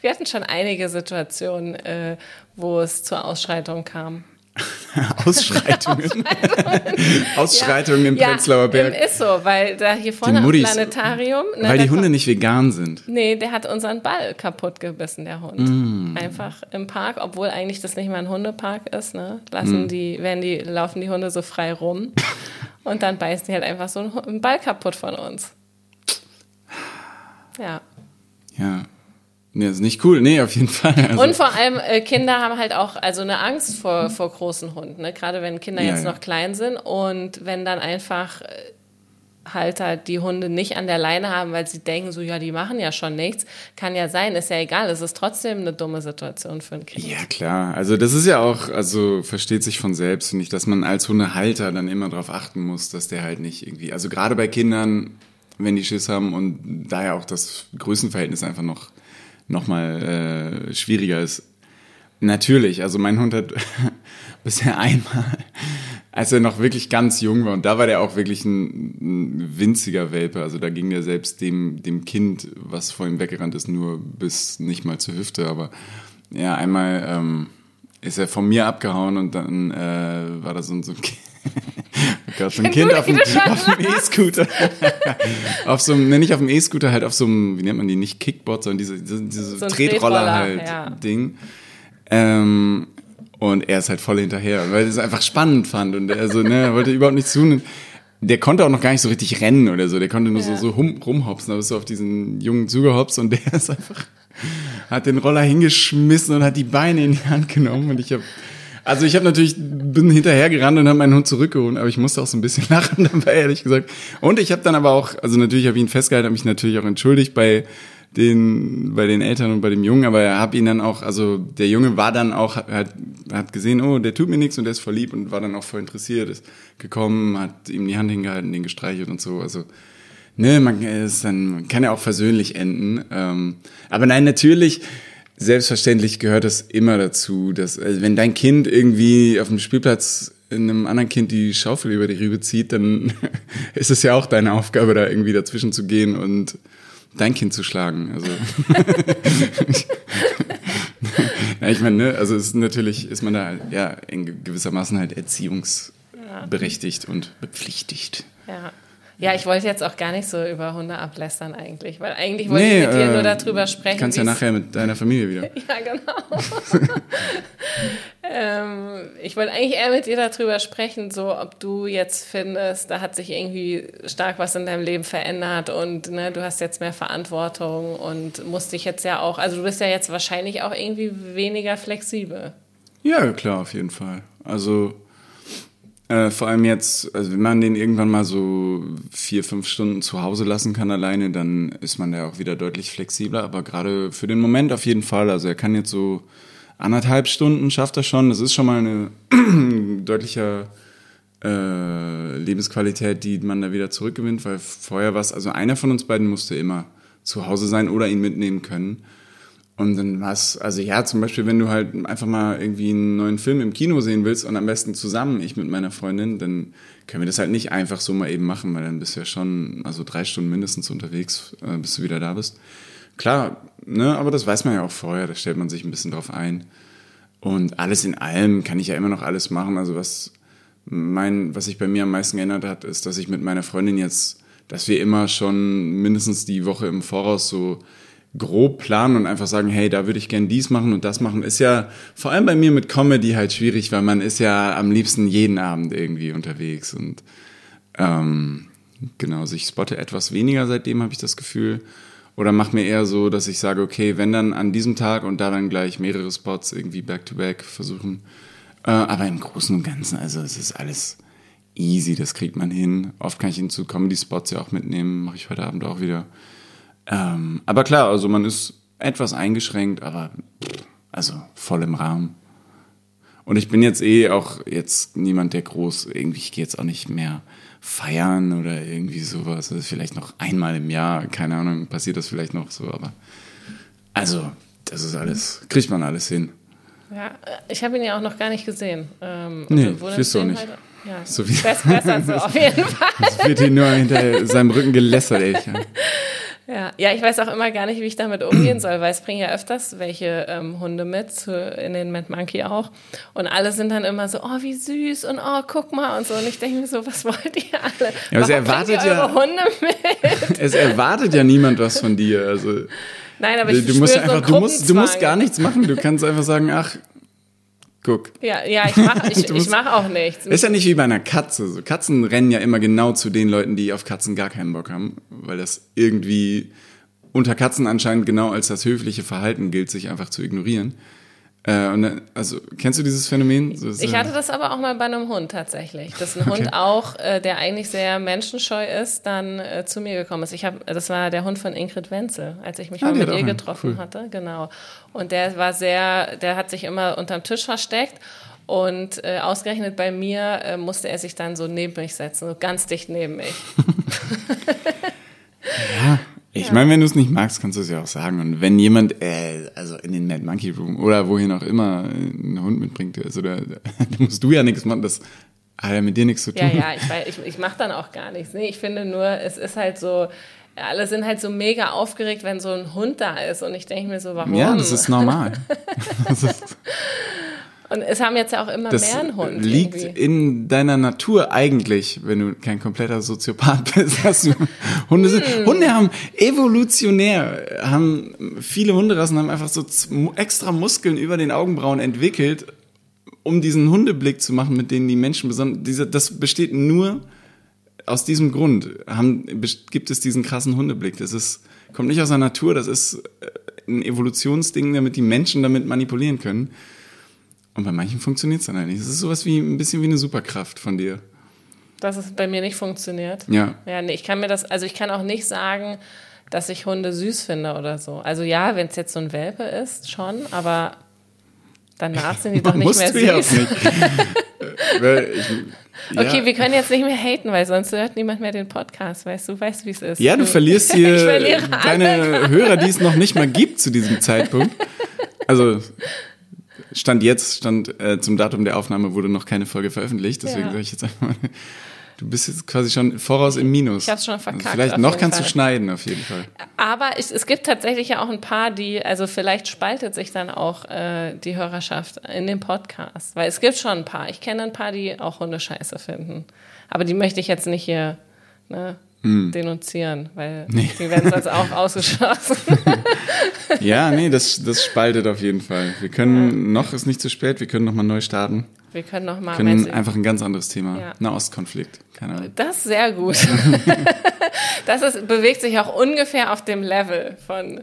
wir hatten schon einige Situationen, äh, wo es zur Ausschreitung kam. (laughs) Ausschreitungen. Ausschreitungen (laughs) ja. im Prenzlauer Berg. Ja, ist so, weil da hier vorne am Planetarium. Ne, weil die Hunde nicht vegan sind. Nee, der hat unseren Ball kaputt gebissen, der Hund. Mm. Einfach im Park, obwohl eigentlich das nicht mal ein Hundepark ist, ne? Lassen mm. die, werden die, laufen die Hunde so frei rum. (laughs) und dann beißen die halt einfach so einen Ball kaputt von uns. Ja. Ja. Nee, ist nicht cool. Nee, auf jeden Fall. Also. Und vor allem, äh, Kinder haben halt auch also eine Angst vor, vor großen Hunden, ne? gerade wenn Kinder ja, jetzt ja. noch klein sind. Und wenn dann einfach äh, halt halt die Hunde nicht an der Leine haben, weil sie denken, so, ja, die machen ja schon nichts. Kann ja sein, ist ja egal. Es ist trotzdem eine dumme Situation für ein Kind. Ja, klar. Also das ist ja auch, also versteht sich von selbst, finde ich, dass man als Hundehalter dann immer darauf achten muss, dass der halt nicht irgendwie, also gerade bei Kindern, wenn die Schiss haben und daher auch das Größenverhältnis einfach noch nochmal äh, schwieriger ist. Natürlich, also mein Hund hat (laughs) bisher einmal, als er noch wirklich ganz jung war, und da war der auch wirklich ein, ein winziger Welpe, also da ging der selbst dem, dem Kind, was vor ihm weggerannt ist, nur bis nicht mal zur Hüfte, aber ja, einmal ähm, ist er von mir abgehauen und dann äh, war da so, so ein. (laughs) Gott, so ein Kind auf dem, (laughs) E-Scooter. (laughs) auf so einem, ne, nicht auf dem E-Scooter, halt auf so einem, wie nennt man die, nicht Kickboard, sondern diese, diese, diese so Tretroller, halt ja. Ding. Ähm, und er ist halt voll hinterher, weil er es einfach spannend fand und er so, ne, wollte überhaupt nichts tun. Der konnte auch noch gar nicht so richtig rennen oder so, der konnte nur ja. so, so hum, rumhopsen, aber so auf diesen Jungen zugehopst und der ist einfach, hat den Roller hingeschmissen und hat die Beine in die Hand genommen und ich habe also ich habe natürlich bin hinterher gerannt und habe meinen Hund zurückgeholt, aber ich musste auch so ein bisschen (laughs) lachen dabei, ehrlich gesagt. Und ich habe dann aber auch, also natürlich habe ich ihn festgehalten, habe mich natürlich auch entschuldigt bei den bei den Eltern und bei dem Jungen, aber er habe ihn dann auch, also der Junge war dann auch hat, hat gesehen, oh, der tut mir nichts und der ist voll lieb und war dann auch voll interessiert, ist gekommen, hat ihm die Hand hingehalten, den gestreichelt und so, also ne, man ist dann man kann ja auch versöhnlich enden, ähm, aber nein, natürlich selbstverständlich gehört das immer dazu, dass also wenn dein Kind irgendwie auf dem Spielplatz einem anderen Kind die Schaufel über die Rübe zieht, dann (laughs) ist es ja auch deine Aufgabe, da irgendwie dazwischen zu gehen und dein Kind zu schlagen. Also (laughs) ja, ich meine, ne, also ist natürlich ist man da ja in gewissermaßen halt erziehungsberechtigt und bepflichtigt. Ja. Ja, ich wollte jetzt auch gar nicht so über Hunde ablästern eigentlich, weil eigentlich wollte nee, ich mit dir nur äh, darüber sprechen. Du kannst ja nachher mit deiner Familie wieder. (laughs) ja, genau. (laughs) ähm, ich wollte eigentlich eher mit dir darüber sprechen, so ob du jetzt findest, da hat sich irgendwie stark was in deinem Leben verändert und ne, du hast jetzt mehr Verantwortung und musst dich jetzt ja auch, also du bist ja jetzt wahrscheinlich auch irgendwie weniger flexibel. Ja, klar, auf jeden Fall. Also äh, vor allem jetzt, also wenn man den irgendwann mal so vier, fünf Stunden zu Hause lassen kann alleine, dann ist man da auch wieder deutlich flexibler. Aber gerade für den Moment auf jeden Fall. Also er kann jetzt so anderthalb Stunden schafft er schon. Das ist schon mal eine (clears throat) deutlicher äh, Lebensqualität, die man da wieder zurückgewinnt, weil vorher war es, also einer von uns beiden musste immer zu Hause sein oder ihn mitnehmen können. Und dann was, also ja, zum Beispiel, wenn du halt einfach mal irgendwie einen neuen Film im Kino sehen willst und am besten zusammen, ich mit meiner Freundin, dann können wir das halt nicht einfach so mal eben machen, weil dann bist du ja schon, also drei Stunden mindestens unterwegs, äh, bis du wieder da bist. Klar, ne, aber das weiß man ja auch vorher, da stellt man sich ein bisschen drauf ein. Und alles in allem kann ich ja immer noch alles machen. Also was mein, was sich bei mir am meisten geändert hat, ist, dass ich mit meiner Freundin jetzt, dass wir immer schon mindestens die Woche im Voraus so grob planen und einfach sagen, hey, da würde ich gern dies machen und das machen, ist ja vor allem bei mir mit Comedy halt schwierig, weil man ist ja am liebsten jeden Abend irgendwie unterwegs und ähm, genau, also ich spotte etwas weniger seitdem, habe ich das Gefühl. Oder mache mir eher so, dass ich sage, okay, wenn dann an diesem Tag und da dann gleich mehrere Spots irgendwie back-to-back -back versuchen. Äh, aber im Großen und Ganzen, also es ist alles easy, das kriegt man hin. Oft kann ich ihn zu Comedy-Spots ja auch mitnehmen, mache ich heute Abend auch wieder. Ähm, aber klar, also man ist etwas eingeschränkt, aber also voll im Rahmen. Und ich bin jetzt eh auch jetzt niemand, der groß irgendwie, ich gehe jetzt auch nicht mehr feiern oder irgendwie sowas. Also vielleicht noch einmal im Jahr, keine Ahnung, passiert das vielleicht noch so, aber also, das ist alles, kriegt man alles hin. Ja, ich habe ihn ja auch noch gar nicht gesehen. Ähm, nee, wirst du auch nicht. Halt, ja, so wie besser, besser so (laughs) auf jeden Fall. Es wird hier nur hinter seinem Rücken gelästert, ey. (laughs) Ja, ja, ich weiß auch immer gar nicht, wie ich damit umgehen soll, weil es bringen ja öfters welche ähm, Hunde mit, zu, in den Mad Monkey auch. Und alle sind dann immer so, oh, wie süß und oh, guck mal und so. Und ich denke mir so, was wollt ihr alle? Ja, es erwartet ja, Hunde mit? (laughs) Es erwartet ja niemand was von dir. Also, Nein, aber ich du musst einfach, du musst, du musst gar nichts machen. Du kannst einfach sagen, ach, Guck. Ja, ja, ich mache (laughs) ich, ich mach auch nichts. Ist ja nicht wie bei einer Katze. So, Katzen rennen ja immer genau zu den Leuten, die auf Katzen gar keinen Bock haben, weil das irgendwie unter Katzen anscheinend genau als das höfliche Verhalten gilt, sich einfach zu ignorieren. Äh, und, also kennst du dieses Phänomen? So, ich hatte das aber auch mal bei einem Hund tatsächlich, dass ein (laughs) okay. Hund auch, äh, der eigentlich sehr menschenscheu ist, dann äh, zu mir gekommen ist. Ich habe, das war der Hund von Ingrid Wenzel, als ich mich ah, mal mit ihr getroffen cool. hatte, genau. Und der war sehr, der hat sich immer unterm Tisch versteckt. Und äh, ausgerechnet bei mir äh, musste er sich dann so neben mich setzen, so ganz dicht neben mich. (laughs) ja, ich ja. meine, wenn du es nicht magst, kannst du es ja auch sagen. Und wenn jemand, äh, also in den Mad Monkey Room oder wohin auch immer, einen Hund mitbringt, also da, da musst du ja nichts machen, das hat ja mit dir nichts zu tun. Ja, ja, ich, ich, ich mache dann auch gar nichts. Nee, ich finde nur, es ist halt so, alle sind halt so mega aufgeregt, wenn so ein Hund da ist. Und ich denke mir so, warum? Ja, das ist normal. (laughs) das ist und es haben jetzt ja auch immer das mehr einen Hund. liegt irgendwie. in deiner Natur eigentlich, wenn du kein kompletter Soziopath (laughs) bist. Dass du Hunde sind. Hm. Hunde haben evolutionär, haben viele Hunderassen haben einfach so extra Muskeln über den Augenbrauen entwickelt, um diesen Hundeblick zu machen, mit denen die Menschen besonders. Diese, das besteht nur aus diesem Grund. Haben, gibt es diesen krassen Hundeblick. Das ist kommt nicht aus der Natur. Das ist äh, ein Evolutionsding, damit die Menschen damit manipulieren können. Und bei manchen funktioniert es dann halt nicht. Es ist sowas wie ein bisschen wie eine Superkraft von dir. Dass es bei mir nicht funktioniert. Ja. Ja, nee, ich kann mir das, also ich kann auch nicht sagen, dass ich Hunde süß finde oder so. Also ja, wenn es jetzt so ein Welpe ist, schon, aber danach sind die (laughs) doch nicht mehr süß. Nicht. (laughs) ich, ja. Okay, wir können jetzt nicht mehr haten, weil sonst hört niemand mehr den Podcast, weißt du, weißt wie es ist. Ja, du, du verlierst (laughs) hier deine Hörer, die es noch nicht mal gibt zu diesem Zeitpunkt. Also Stand jetzt, stand äh, zum Datum der Aufnahme wurde noch keine Folge veröffentlicht, deswegen ja. sage ich jetzt einfach mal, du bist jetzt quasi schon voraus im Minus. Ich hab's schon verkackt. Also vielleicht noch kannst Fall. du schneiden, auf jeden Fall. Aber ich, es gibt tatsächlich ja auch ein paar, die, also vielleicht spaltet sich dann auch äh, die Hörerschaft in dem Podcast, weil es gibt schon ein paar. Ich kenne ein paar, die auch Hunde scheiße finden. Aber die möchte ich jetzt nicht hier ne, hm. denunzieren, weil nee. die werden sonst auch (laughs) ausgeschlossen. (laughs) ja, nee, das, das spaltet auf jeden Fall. Wir können, ja. noch ist nicht zu spät, wir können nochmal neu starten. Wir können nochmal. Wir können einfach ein ganz anderes Thema. Ja. Nahostkonflikt. Keine Ahnung. Das ist sehr gut. (laughs) das ist, bewegt sich auch ungefähr auf dem Level von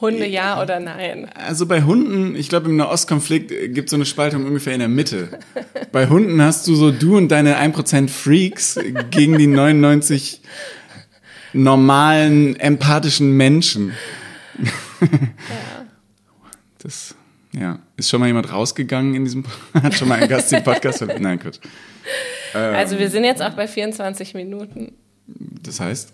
Hunde ja oder nein? Also bei Hunden, ich glaube im Nahostkonflikt gibt es so eine Spaltung ungefähr in der Mitte. (laughs) bei Hunden hast du so du und deine 1% Freaks gegen die 99 normalen, empathischen Menschen. ja. Das, ja. Ist schon mal jemand rausgegangen in diesem, (laughs) hat schon mal ein Gast im Podcast? Nein, gut. Also wir sind jetzt auch bei 24 Minuten. Das heißt?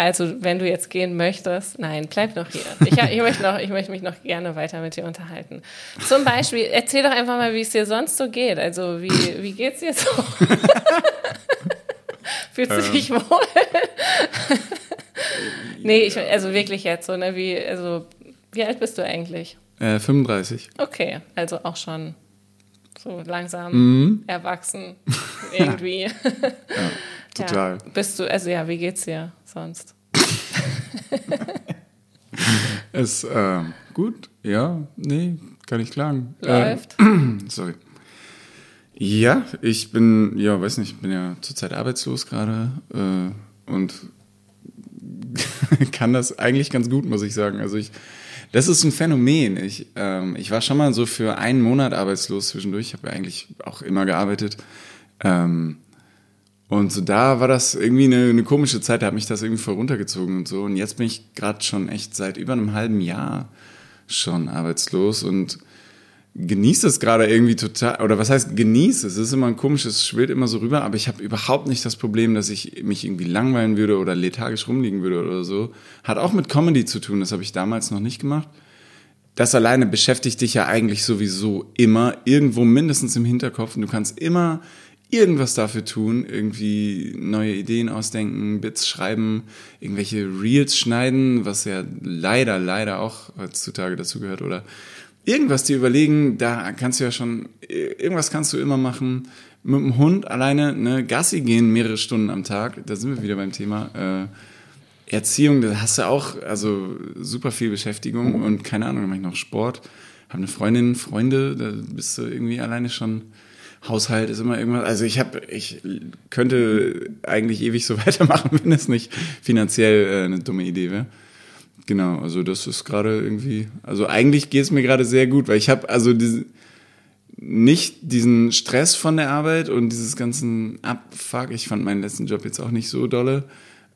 Also, wenn du jetzt gehen möchtest, nein, bleib noch hier. Ich, ich, möchte noch, ich möchte mich noch gerne weiter mit dir unterhalten. Zum Beispiel, erzähl doch einfach mal, wie es dir sonst so geht. Also, wie, wie geht's dir so? (laughs) Fühlst du dich wohl? (laughs) nee, ich, also wirklich jetzt so, ne, wie, also, wie alt bist du eigentlich? Äh, 35. Okay, also auch schon so langsam mhm. erwachsen (laughs) irgendwie. ja, total. Ja, bist du, also ja, wie geht's dir sonst? (laughs) es, äh, gut, ja, nee, kann ich klagen. Läuft. Äh, (clears throat) sorry. Ja, ich bin, ja, weiß nicht, ich bin ja zurzeit arbeitslos gerade äh, und (laughs) kann das eigentlich ganz gut, muss ich sagen. Also ich das ist ein Phänomen. Ich, ähm, ich war schon mal so für einen Monat arbeitslos zwischendurch. Ich habe ja eigentlich auch immer gearbeitet. Ähm, und so da war das irgendwie eine, eine komische Zeit, da hat mich das irgendwie voll runtergezogen und so. Und jetzt bin ich gerade schon echt seit über einem halben Jahr schon arbeitslos und genieße es gerade irgendwie total, oder was heißt genieße? Es ist immer ein komisches, es schwillt immer so rüber, aber ich habe überhaupt nicht das Problem, dass ich mich irgendwie langweilen würde oder lethargisch rumliegen würde oder so. Hat auch mit Comedy zu tun, das habe ich damals noch nicht gemacht. Das alleine beschäftigt dich ja eigentlich sowieso immer irgendwo mindestens im Hinterkopf und du kannst immer irgendwas dafür tun, irgendwie neue Ideen ausdenken, Bits schreiben, irgendwelche Reels schneiden, was ja leider, leider auch heutzutage dazu gehört, oder irgendwas dir überlegen, da kannst du ja schon, irgendwas kannst du immer machen. Mit dem Hund alleine, ne, Gassi gehen mehrere Stunden am Tag, da sind wir wieder beim Thema. Äh, Erziehung, da hast du auch, also super viel Beschäftigung und keine Ahnung, dann mache ich noch Sport, habe eine Freundin, Freunde, da bist du irgendwie alleine schon. Haushalt ist immer irgendwas. Also ich habe, ich könnte eigentlich ewig so (laughs) weitermachen, wenn es nicht finanziell äh, eine dumme Idee wäre. Genau, also das ist gerade irgendwie, also eigentlich geht es mir gerade sehr gut, weil ich habe also diese, nicht diesen Stress von der Arbeit und dieses ganzen Abfuck. Ich fand meinen letzten Job jetzt auch nicht so dolle.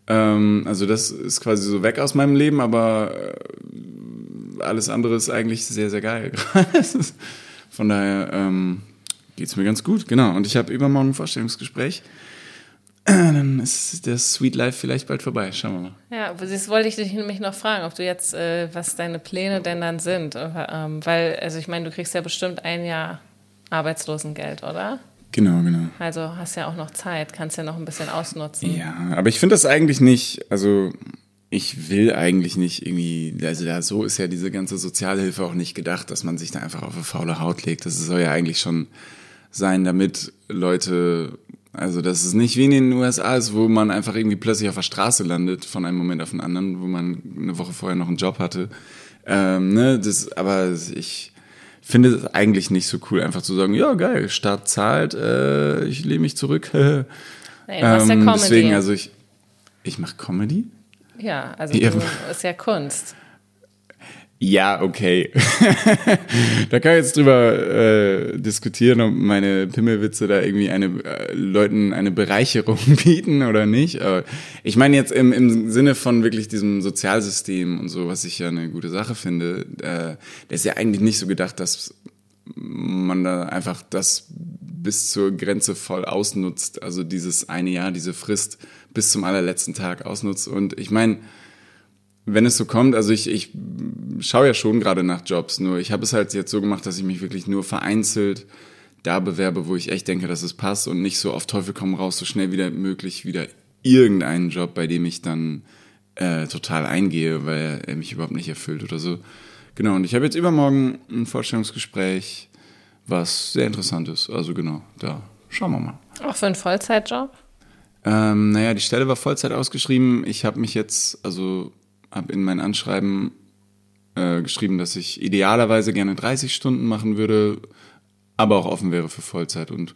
Ähm, also das ist quasi so weg aus meinem Leben, aber äh, alles andere ist eigentlich sehr, sehr geil. (laughs) von daher ähm, geht es mir ganz gut, genau. Und ich habe übermorgen ein Vorstellungsgespräch (clears throat) dann ist der Sweet Life vielleicht bald vorbei. Schauen wir mal. Ja, das wollte ich dich nämlich noch fragen, ob du jetzt, äh, was deine Pläne denn dann sind. Ähm, weil, also ich meine, du kriegst ja bestimmt ein Jahr Arbeitslosengeld, oder? Genau, genau. Also hast ja auch noch Zeit, kannst ja noch ein bisschen ausnutzen. Ja, aber ich finde das eigentlich nicht, also ich will eigentlich nicht irgendwie, also da, so ist ja diese ganze Sozialhilfe auch nicht gedacht, dass man sich da einfach auf eine faule Haut legt. Das soll ja eigentlich schon sein, damit Leute also, dass es nicht wie in den USA ist, wo man einfach irgendwie plötzlich auf der Straße landet von einem Moment auf den anderen, wo man eine Woche vorher noch einen Job hatte. Ähm, ne, das, aber ich finde es eigentlich nicht so cool, einfach zu sagen, ja geil, Staat zahlt, äh, ich lehne mich zurück. (laughs) nee, ähm, ja Comedy. Deswegen, also ich, ich mache Comedy. Ja, also ja. Du, ist ja Kunst. Ja, okay. (laughs) da kann ich jetzt drüber äh, diskutieren, ob meine Pimmelwitze da irgendwie eine äh, Leuten eine Bereicherung (laughs) bieten oder nicht. Aber ich meine jetzt im, im Sinne von wirklich diesem Sozialsystem und so, was ich ja eine gute Sache finde, äh, der ist ja eigentlich nicht so gedacht, dass man da einfach das bis zur Grenze voll ausnutzt. Also dieses eine Jahr, diese Frist bis zum allerletzten Tag ausnutzt. Und ich meine, wenn es so kommt, also ich, ich schaue ja schon gerade nach Jobs, nur ich habe es halt jetzt so gemacht, dass ich mich wirklich nur vereinzelt da bewerbe, wo ich echt denke, dass es passt und nicht so auf Teufel komm raus, so schnell wie möglich wieder irgendeinen Job, bei dem ich dann äh, total eingehe, weil er mich überhaupt nicht erfüllt oder so. Genau, und ich habe jetzt übermorgen ein Vorstellungsgespräch, was sehr interessant ist. Also genau, da schauen wir mal. Auch für einen Vollzeitjob? Ähm, naja, die Stelle war Vollzeit ausgeschrieben. Ich habe mich jetzt, also habe in mein Anschreiben äh, geschrieben, dass ich idealerweise gerne 30 Stunden machen würde, aber auch offen wäre für Vollzeit. Und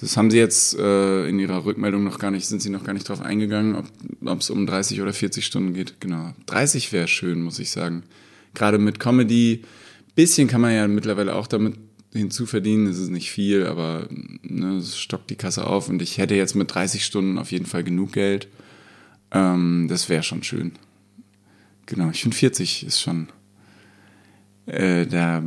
das haben sie jetzt äh, in ihrer Rückmeldung noch gar nicht, sind sie noch gar nicht drauf eingegangen, ob es um 30 oder 40 Stunden geht. Genau. 30 wäre schön, muss ich sagen. Gerade mit Comedy, bisschen kann man ja mittlerweile auch damit hinzuverdienen. Es ist nicht viel, aber ne, es stockt die Kasse auf und ich hätte jetzt mit 30 Stunden auf jeden Fall genug Geld. Ähm, das wäre schon schön. Genau, ich finde 40 ist schon, äh, da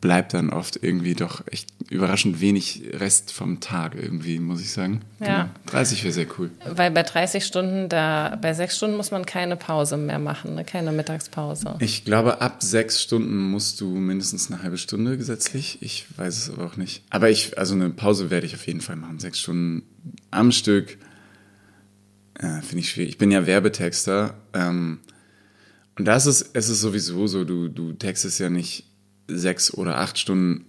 bleibt dann oft irgendwie doch echt überraschend wenig Rest vom Tag irgendwie, muss ich sagen. Ja. Genau. 30 wäre sehr cool. Weil bei 30 Stunden, da bei sechs Stunden muss man keine Pause mehr machen, ne? keine Mittagspause. Ich glaube, ab sechs Stunden musst du mindestens eine halbe Stunde gesetzlich. Ich weiß es aber auch nicht. Aber ich, also eine Pause werde ich auf jeden Fall machen. Sechs Stunden am Stück. Äh, Finde ich schwierig. Ich bin ja Werbetexter. Ähm, und das ist, es ist sowieso so, du, du textest ja nicht sechs oder acht Stunden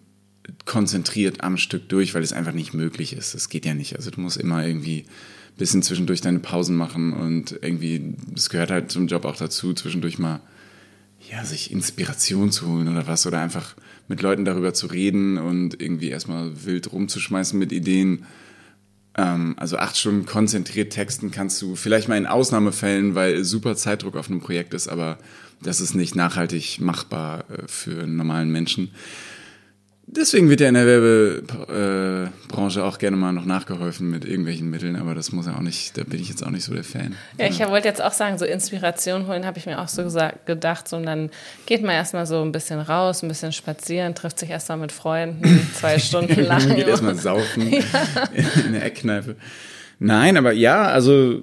konzentriert am Stück durch, weil es einfach nicht möglich ist. Das geht ja nicht. Also du musst immer irgendwie ein bisschen zwischendurch deine Pausen machen und irgendwie, das gehört halt zum Job auch dazu, zwischendurch mal ja, sich Inspiration zu holen oder was oder einfach mit Leuten darüber zu reden und irgendwie erstmal wild rumzuschmeißen mit Ideen. Ähm, also acht Stunden konzentriert texten kannst du vielleicht mal in Ausnahmefällen, weil super Zeitdruck auf einem Projekt ist, aber das ist nicht nachhaltig machbar äh, für einen normalen Menschen. Deswegen wird ja in der Werbebranche auch gerne mal noch nachgeholfen mit irgendwelchen Mitteln, aber das muss ja auch nicht, da bin ich jetzt auch nicht so der Fan. Ja, ich wollte jetzt auch sagen, so Inspiration holen, habe ich mir auch so gesagt, gedacht. So, und dann geht man erstmal so ein bisschen raus, ein bisschen spazieren, trifft sich erstmal mit Freunden, (laughs) zwei Stunden lang. geht erstmal saufen (laughs) ja. in der Eckkneipe. Nein, aber ja, also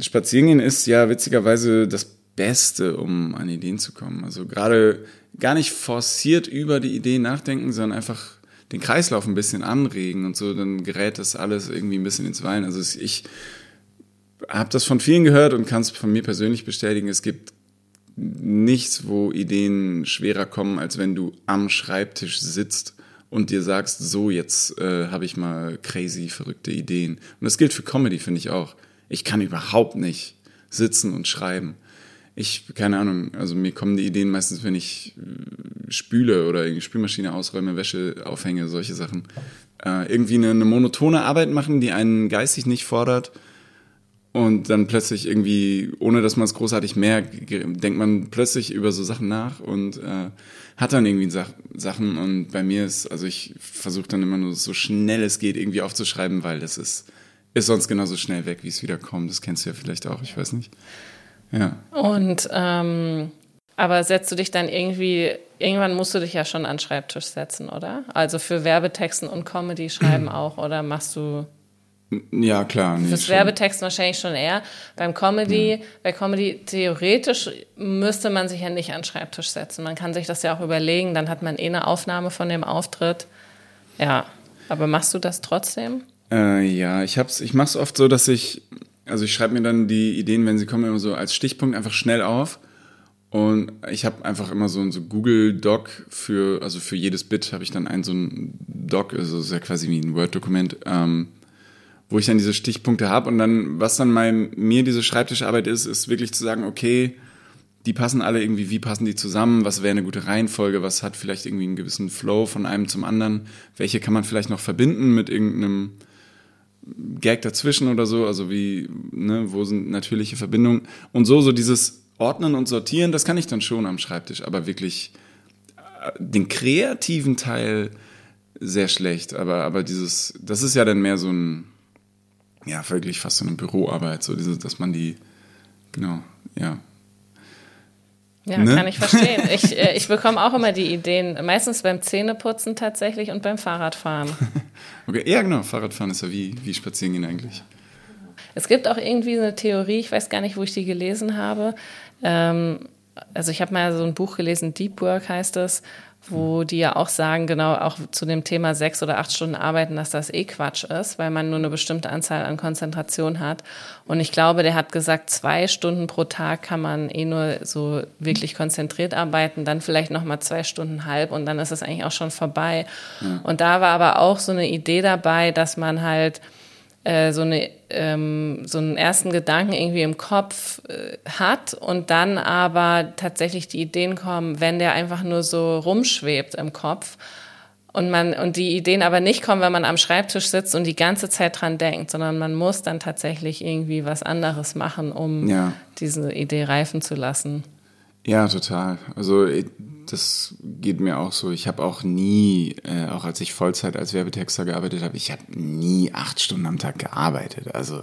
spazieren gehen ist ja witzigerweise das Beste, um an Ideen zu kommen. Also gerade gar nicht forciert über die Idee nachdenken, sondern einfach den Kreislauf ein bisschen anregen und so, dann gerät das alles irgendwie ein bisschen ins Weinen. Also ich habe das von vielen gehört und kann es von mir persönlich bestätigen. Es gibt nichts, wo Ideen schwerer kommen, als wenn du am Schreibtisch sitzt und dir sagst, so jetzt äh, habe ich mal crazy verrückte Ideen. Und das gilt für Comedy, finde ich auch. Ich kann überhaupt nicht sitzen und schreiben ich, keine Ahnung, also mir kommen die Ideen meistens, wenn ich äh, spüle oder irgendwie Spülmaschine ausräume, Wäsche aufhänge, solche Sachen. Äh, irgendwie eine, eine, monotone Arbeit machen, die einen geistig nicht fordert. Und dann plötzlich irgendwie, ohne dass man es großartig merkt, denkt man plötzlich über so Sachen nach und äh, hat dann irgendwie Sach Sachen. Und bei mir ist, also ich versuche dann immer nur so schnell es geht irgendwie aufzuschreiben, weil das ist, ist sonst genauso schnell weg, wie es wiederkommt. Das kennst du ja vielleicht auch, ich weiß nicht. Ja. Und ähm, aber setzt du dich dann irgendwie, irgendwann musst du dich ja schon an den Schreibtisch setzen, oder? Also für Werbetexten und Comedy schreiben (clears throat) auch, oder machst du ja, klar. Nee, Fürs schon. Werbetexten wahrscheinlich schon eher. Beim Comedy, ja. bei Comedy theoretisch müsste man sich ja nicht an den Schreibtisch setzen. Man kann sich das ja auch überlegen, dann hat man eh eine Aufnahme von dem Auftritt. Ja, aber machst du das trotzdem? Äh, ja, ich hab's, ich mach's oft so, dass ich also ich schreibe mir dann die Ideen, wenn sie kommen, immer so als Stichpunkt einfach schnell auf. Und ich habe einfach immer so ein so Google Doc für, also für jedes Bit habe ich dann ein so ein Doc, also ist ja quasi wie ein Word-Dokument, ähm, wo ich dann diese Stichpunkte habe. Und dann, was dann mein, mir diese Schreibtischarbeit ist, ist wirklich zu sagen, okay, die passen alle irgendwie, wie passen die zusammen, was wäre eine gute Reihenfolge, was hat vielleicht irgendwie einen gewissen Flow von einem zum anderen, welche kann man vielleicht noch verbinden mit irgendeinem Gag dazwischen oder so, also wie, ne, wo sind natürliche Verbindungen? Und so, so dieses Ordnen und Sortieren, das kann ich dann schon am Schreibtisch, aber wirklich äh, den kreativen Teil sehr schlecht, aber, aber dieses, das ist ja dann mehr so ein, ja, wirklich fast so eine Büroarbeit, so diese, dass man die, genau, ja, ja, ne? kann ich verstehen. Ich, äh, ich bekomme auch immer die Ideen, meistens beim Zähneputzen tatsächlich und beim Fahrradfahren. (laughs) okay, ja genau, Fahrradfahren ist ja wie, wie Spazierengehen eigentlich. Es gibt auch irgendwie eine Theorie, ich weiß gar nicht, wo ich die gelesen habe. Ähm, also ich habe mal so ein Buch gelesen, Deep Work heißt es, wo die ja auch sagen, genau auch zu dem Thema sechs oder acht Stunden arbeiten, dass das eh Quatsch ist, weil man nur eine bestimmte Anzahl an Konzentration hat. Und ich glaube, der hat gesagt, zwei Stunden pro Tag kann man eh nur so wirklich konzentriert arbeiten, dann vielleicht nochmal zwei Stunden halb und dann ist es eigentlich auch schon vorbei. Ja. Und da war aber auch so eine Idee dabei, dass man halt äh, so, eine, ähm, so einen ersten Gedanken irgendwie im Kopf äh, hat und dann aber tatsächlich die Ideen kommen, wenn der einfach nur so rumschwebt im Kopf und man und die Ideen aber nicht kommen, wenn man am Schreibtisch sitzt und die ganze Zeit dran denkt, sondern man muss dann tatsächlich irgendwie was anderes machen, um ja. diese Idee reifen zu lassen. Ja, total. Also das geht mir auch so. Ich habe auch nie, äh, auch als ich Vollzeit als Werbetexter gearbeitet habe, ich habe nie acht Stunden am Tag gearbeitet. Also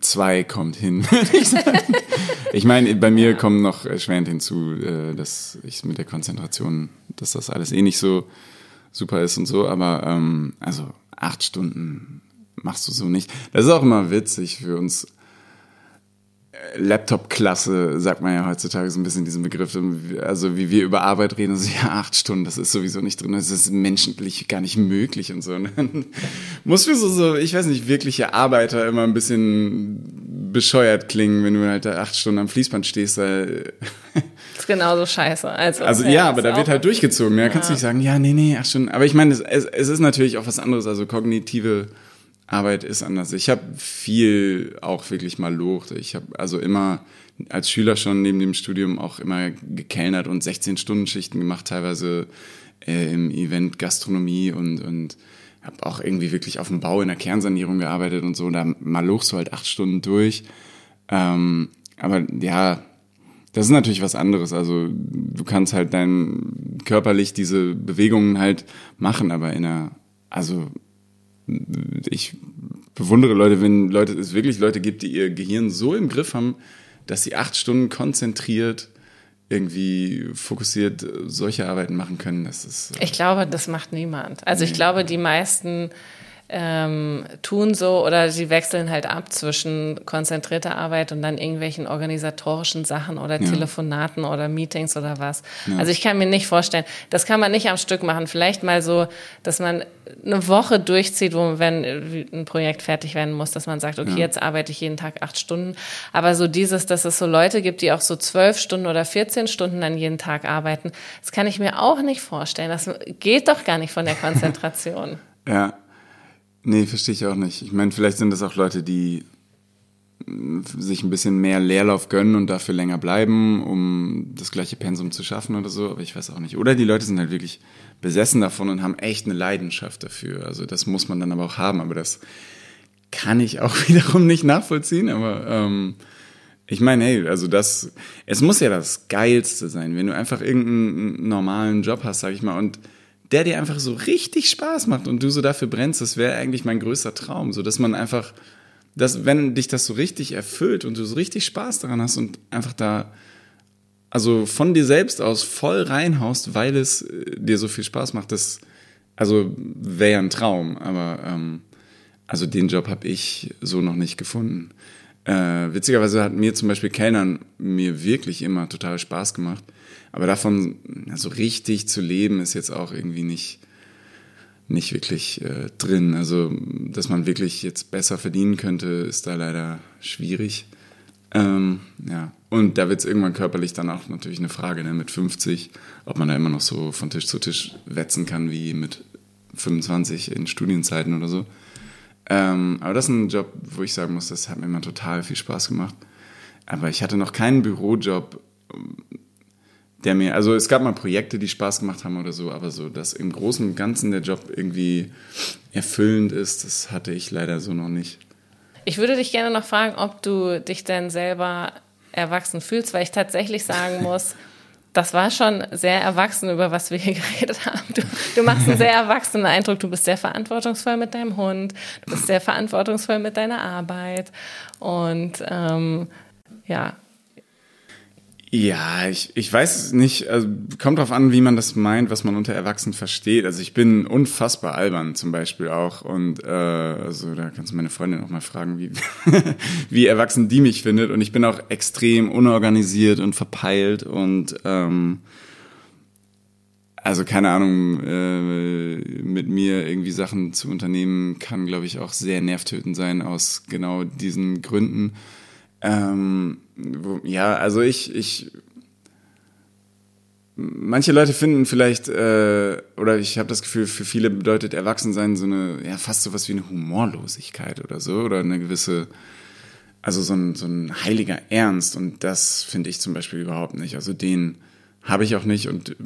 zwei kommt hin, (laughs) würde ich sagen. ich meine, bei mir kommt noch erschwerend hinzu, äh, dass ich mit der Konzentration dass das alles eh nicht so super ist und so, aber ähm, also acht Stunden machst du so nicht. Das ist auch immer witzig für uns Laptop-Klasse, sagt man ja heutzutage so ein bisschen diesen Begriff. Also wie wir über Arbeit reden, also (laughs) ja, acht Stunden, das ist sowieso nicht drin, das ist menschlich gar nicht möglich und so. Und (laughs) dann muss für so, so, ich weiß nicht, wirkliche Arbeiter immer ein bisschen bescheuert klingen, wenn du halt da acht Stunden am Fließband stehst. Da das (laughs) ist genauso scheiße. Also, also ja, aber da wird halt durchgezogen. Da ja. kannst du nicht sagen, ja, nee, nee, acht Stunden. Aber ich meine, es, es ist natürlich auch was anderes, also kognitive Arbeit ist anders. Ich habe viel auch wirklich mal locht. Ich habe also immer als Schüler schon neben dem Studium auch immer gekellnert und 16-Stunden-Schichten gemacht, teilweise äh, im Event Gastronomie und, und habe auch irgendwie wirklich auf dem Bau in der Kernsanierung gearbeitet und so. Da mal lochst du halt acht Stunden durch. Ähm, aber ja, das ist natürlich was anderes. Also du kannst halt dein körperlich diese Bewegungen halt machen, aber in einer, also ich bewundere Leute, wenn Leute, es wirklich Leute gibt, die ihr Gehirn so im Griff haben, dass sie acht Stunden konzentriert irgendwie fokussiert solche Arbeiten machen können. Das ist, äh ich glaube, das macht niemand. Also nee. ich glaube, die meisten ähm, tun so oder sie wechseln halt ab zwischen konzentrierter Arbeit und dann irgendwelchen organisatorischen Sachen oder ja. Telefonaten oder Meetings oder was. Ja. Also ich kann mir nicht vorstellen, das kann man nicht am Stück machen. Vielleicht mal so, dass man eine Woche durchzieht, wo wenn ein Projekt fertig werden muss, dass man sagt, okay, ja. jetzt arbeite ich jeden Tag acht Stunden. Aber so dieses, dass es so Leute gibt, die auch so zwölf Stunden oder 14 Stunden dann jeden Tag arbeiten, das kann ich mir auch nicht vorstellen. Das geht doch gar nicht von der Konzentration. (laughs) ja, Nee, verstehe ich auch nicht. Ich meine, vielleicht sind das auch Leute, die sich ein bisschen mehr Leerlauf gönnen und dafür länger bleiben, um das gleiche Pensum zu schaffen oder so, aber ich weiß auch nicht. Oder die Leute sind halt wirklich besessen davon und haben echt eine Leidenschaft dafür. Also das muss man dann aber auch haben, aber das kann ich auch (laughs) wiederum nicht nachvollziehen, aber ähm, ich meine, hey, also das, es muss ja das Geilste sein, wenn du einfach irgendeinen normalen Job hast, sag ich mal, und der dir einfach so richtig Spaß macht und du so dafür brennst, das wäre eigentlich mein größter Traum, so dass man einfach, dass wenn dich das so richtig erfüllt und du so richtig Spaß daran hast und einfach da also von dir selbst aus voll reinhaust, weil es äh, dir so viel Spaß macht, das also wäre ja ein Traum, aber ähm, also den Job habe ich so noch nicht gefunden. Äh, witzigerweise hat mir zum Beispiel Kellnern mir wirklich immer total Spaß gemacht. Aber davon so also richtig zu leben ist jetzt auch irgendwie nicht, nicht wirklich äh, drin. Also, dass man wirklich jetzt besser verdienen könnte, ist da leider schwierig. Ähm, ja. Und da wird es irgendwann körperlich dann auch natürlich eine Frage, ne, mit 50, ob man da immer noch so von Tisch zu Tisch wetzen kann wie mit 25 in Studienzeiten oder so. Ähm, aber das ist ein Job, wo ich sagen muss, das hat mir immer total viel Spaß gemacht. Aber ich hatte noch keinen Bürojob, der mir, also es gab mal Projekte, die Spaß gemacht haben oder so, aber so, dass im Großen und Ganzen der Job irgendwie erfüllend ist, das hatte ich leider so noch nicht. Ich würde dich gerne noch fragen, ob du dich denn selber erwachsen fühlst, weil ich tatsächlich sagen (laughs) muss, das war schon sehr erwachsen, über was wir hier (laughs) geredet haben. Du, du, machst einen sehr erwachsenen Eindruck. Du bist sehr verantwortungsvoll mit deinem Hund. Du bist sehr verantwortungsvoll mit deiner Arbeit. Und ähm, ja, ja, ich, ich weiß nicht, also kommt drauf an, wie man das meint, was man unter Erwachsenen versteht. Also ich bin unfassbar albern zum Beispiel auch und äh, also da kannst du meine Freundin auch mal fragen, wie, (laughs) wie erwachsen die mich findet. Und ich bin auch extrem unorganisiert und verpeilt und ähm, also keine Ahnung, äh, mit mir irgendwie Sachen zu unternehmen, kann, glaube ich, auch sehr nervtötend sein aus genau diesen Gründen. Ähm, wo, ja, also ich, ich, manche Leute finden vielleicht, äh, oder ich habe das Gefühl, für viele bedeutet Erwachsensein so eine, ja, fast so was wie eine Humorlosigkeit oder so, oder eine gewisse, also so ein, so ein heiliger Ernst. Und das finde ich zum Beispiel überhaupt nicht. Also den habe ich auch nicht und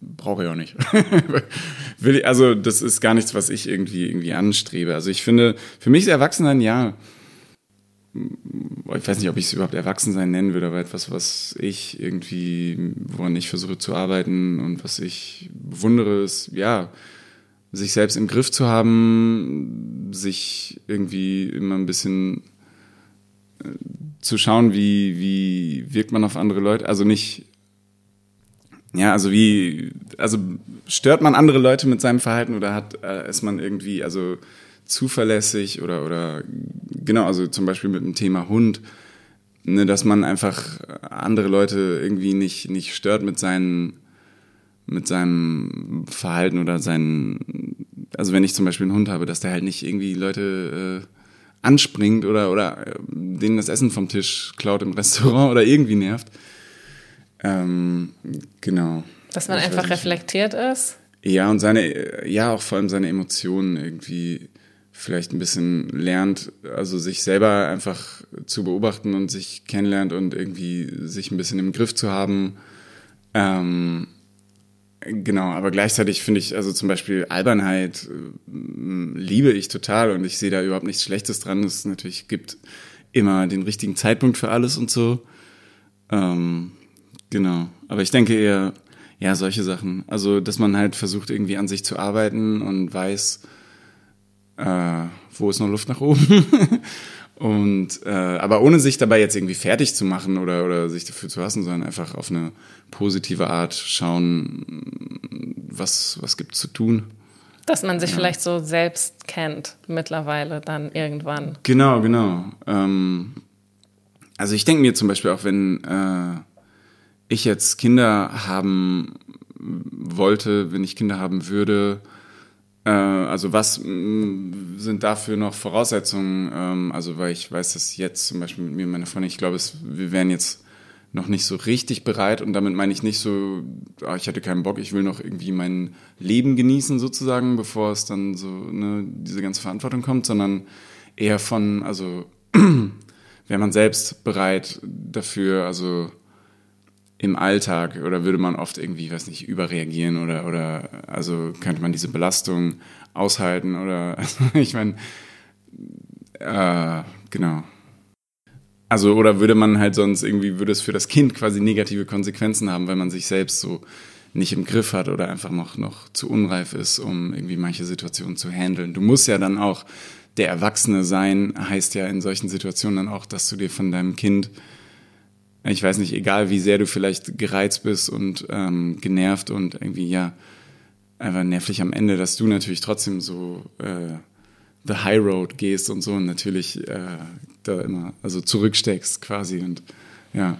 brauche ich auch nicht. (laughs) Will ich, also das ist gar nichts, was ich irgendwie, irgendwie anstrebe. Also ich finde, für mich ist Erwachsensein, ja, ich weiß nicht, ob ich es überhaupt Erwachsensein nennen würde, aber etwas, was ich irgendwie, woran ich versuche zu arbeiten und was ich bewundere, ist, ja, sich selbst im Griff zu haben, sich irgendwie immer ein bisschen äh, zu schauen, wie, wie wirkt man auf andere Leute, also nicht, ja, also wie, also stört man andere Leute mit seinem Verhalten oder hat, äh, ist man irgendwie, also zuverlässig oder, oder, genau, also zum Beispiel mit dem Thema Hund, ne, dass man einfach andere Leute irgendwie nicht, nicht stört mit seinen, mit seinem Verhalten oder seinen, also wenn ich zum Beispiel einen Hund habe, dass der halt nicht irgendwie Leute äh, anspringt oder, oder äh, denen das Essen vom Tisch klaut im (laughs) Restaurant oder irgendwie nervt. Ähm, genau. Dass man ich einfach reflektiert ist? Ja, und seine, ja, auch vor allem seine Emotionen irgendwie vielleicht ein bisschen lernt, also sich selber einfach zu beobachten und sich kennenlernt und irgendwie sich ein bisschen im Griff zu haben. Ähm, genau, aber gleichzeitig finde ich, also zum Beispiel Albernheit äh, liebe ich total und ich sehe da überhaupt nichts Schlechtes dran. Es natürlich gibt immer den richtigen Zeitpunkt für alles und so. Ähm, genau, aber ich denke eher, ja, solche Sachen. Also, dass man halt versucht, irgendwie an sich zu arbeiten und weiß, äh, wo ist noch Luft nach oben. (laughs) und äh, aber ohne sich dabei jetzt irgendwie fertig zu machen oder, oder sich dafür zu hassen, sondern einfach auf eine positive Art schauen, was, was gibt zu tun. Dass man sich ja. vielleicht so selbst kennt mittlerweile dann irgendwann. Genau, genau. Ähm, also ich denke mir zum Beispiel auch, wenn äh, ich jetzt Kinder haben wollte, wenn ich Kinder haben würde, also was sind dafür noch Voraussetzungen? Ähm, also weil ich weiß, dass jetzt zum Beispiel mit mir und meiner Freundin, ich glaube, wir wären jetzt noch nicht so richtig bereit und damit meine ich nicht so, oh, ich hatte keinen Bock, ich will noch irgendwie mein Leben genießen sozusagen, bevor es dann so ne, diese ganze Verantwortung kommt, sondern eher von, also (clears throat) wäre man selbst bereit dafür, also im Alltag oder würde man oft irgendwie, weiß nicht, überreagieren oder, oder also könnte man diese Belastung aushalten oder (laughs) also ich meine, äh, genau. Also oder würde man halt sonst irgendwie, würde es für das Kind quasi negative Konsequenzen haben, weil man sich selbst so nicht im Griff hat oder einfach noch, noch zu unreif ist, um irgendwie manche Situationen zu handeln. Du musst ja dann auch der Erwachsene sein, heißt ja in solchen Situationen dann auch, dass du dir von deinem Kind ich weiß nicht, egal wie sehr du vielleicht gereizt bist und ähm, genervt und irgendwie, ja, einfach nervlich am Ende, dass du natürlich trotzdem so äh, the high road gehst und so und natürlich äh, da immer, also zurücksteckst quasi und ja.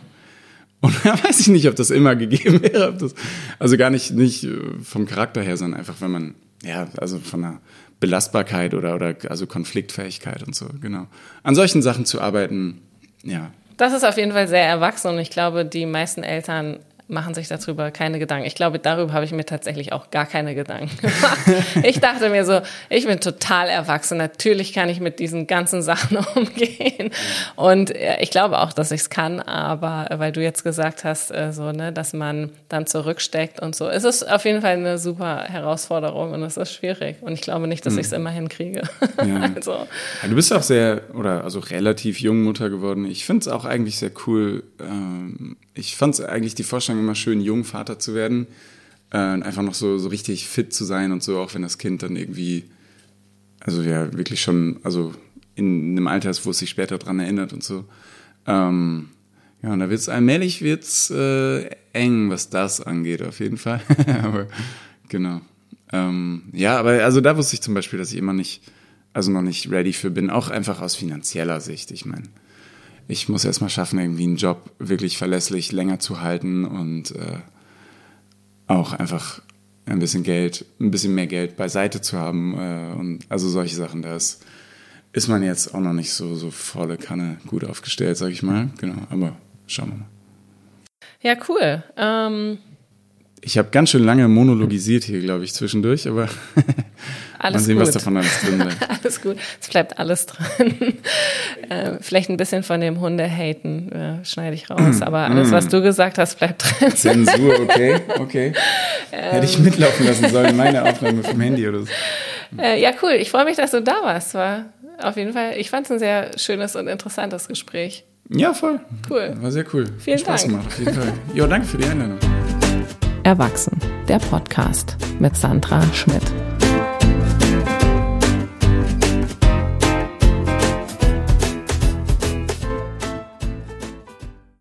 Und (laughs) da weiß ich nicht, ob das immer gegeben wäre. Das, also gar nicht, nicht äh, vom Charakter her, sondern einfach, wenn man, ja, also von der Belastbarkeit oder, oder also Konfliktfähigkeit und so, genau. An solchen Sachen zu arbeiten, ja, das ist auf jeden Fall sehr erwachsen und ich glaube, die meisten Eltern machen sich darüber keine Gedanken. Ich glaube, darüber habe ich mir tatsächlich auch gar keine Gedanken (laughs) gemacht. Ich dachte mir so, ich bin total erwachsen. Natürlich kann ich mit diesen ganzen Sachen (laughs) umgehen. Und äh, ich glaube auch, dass ich es kann, aber äh, weil du jetzt gesagt hast, äh, so, ne, dass man dann zurücksteckt und so. Es ist auf jeden Fall eine super Herausforderung und es ist schwierig. Und ich glaube nicht, dass hm. ich es immer hinkriege. Ja. (laughs) also. Ja, du bist auch sehr, oder also relativ jung Mutter geworden. Ich finde es auch eigentlich sehr cool. Ähm, ich fand es eigentlich die Vorstellung immer schön, jung Vater zu werden. Äh, einfach noch so, so richtig fit zu sein und so, auch wenn das Kind dann irgendwie, also ja, wirklich schon, also in einem Alter ist, wo es sich später dran erinnert und so. Ähm, ja, und da wird es allmählich wird's, äh, eng, was das angeht, auf jeden Fall. (laughs) aber genau. Ähm, ja, aber also da wusste ich zum Beispiel, dass ich immer nicht, also noch nicht ready für bin, auch einfach aus finanzieller Sicht. Ich meine, ich muss erstmal schaffen, irgendwie einen Job wirklich verlässlich länger zu halten und äh, auch einfach ein bisschen Geld, ein bisschen mehr Geld beiseite zu haben. Äh, und also solche Sachen, da ist, ist man jetzt auch noch nicht so, so volle Kanne gut aufgestellt, sag ich mal. Genau, aber schauen wir mal. Ja, cool. Ähm ich habe ganz schön lange monologisiert hier, glaube ich, zwischendurch, aber (laughs) alles mal sehen, gut. was davon alles drin bleibt. (laughs) alles gut, es bleibt alles drin. äh, vielleicht ein bisschen von dem Hunde-Haten äh, schneide ich raus, aber alles, was du gesagt hast, bleibt drin. Zensur, okay, okay. (laughs) Hätte ich mitlaufen lassen sollen, meine Aufnahme vom Handy oder so. Äh, ja, cool. Ich freue mich, dass du da warst. War auf jeden Fall, ich fand es ein sehr schönes und interessantes Gespräch. Ja, voll. Cool. War sehr cool. Vielen Spaß Dank. gemacht, auf jeden Fall. Jo, danke für die Einladung. Erwachsen, der Podcast mit Sandra Schmidt.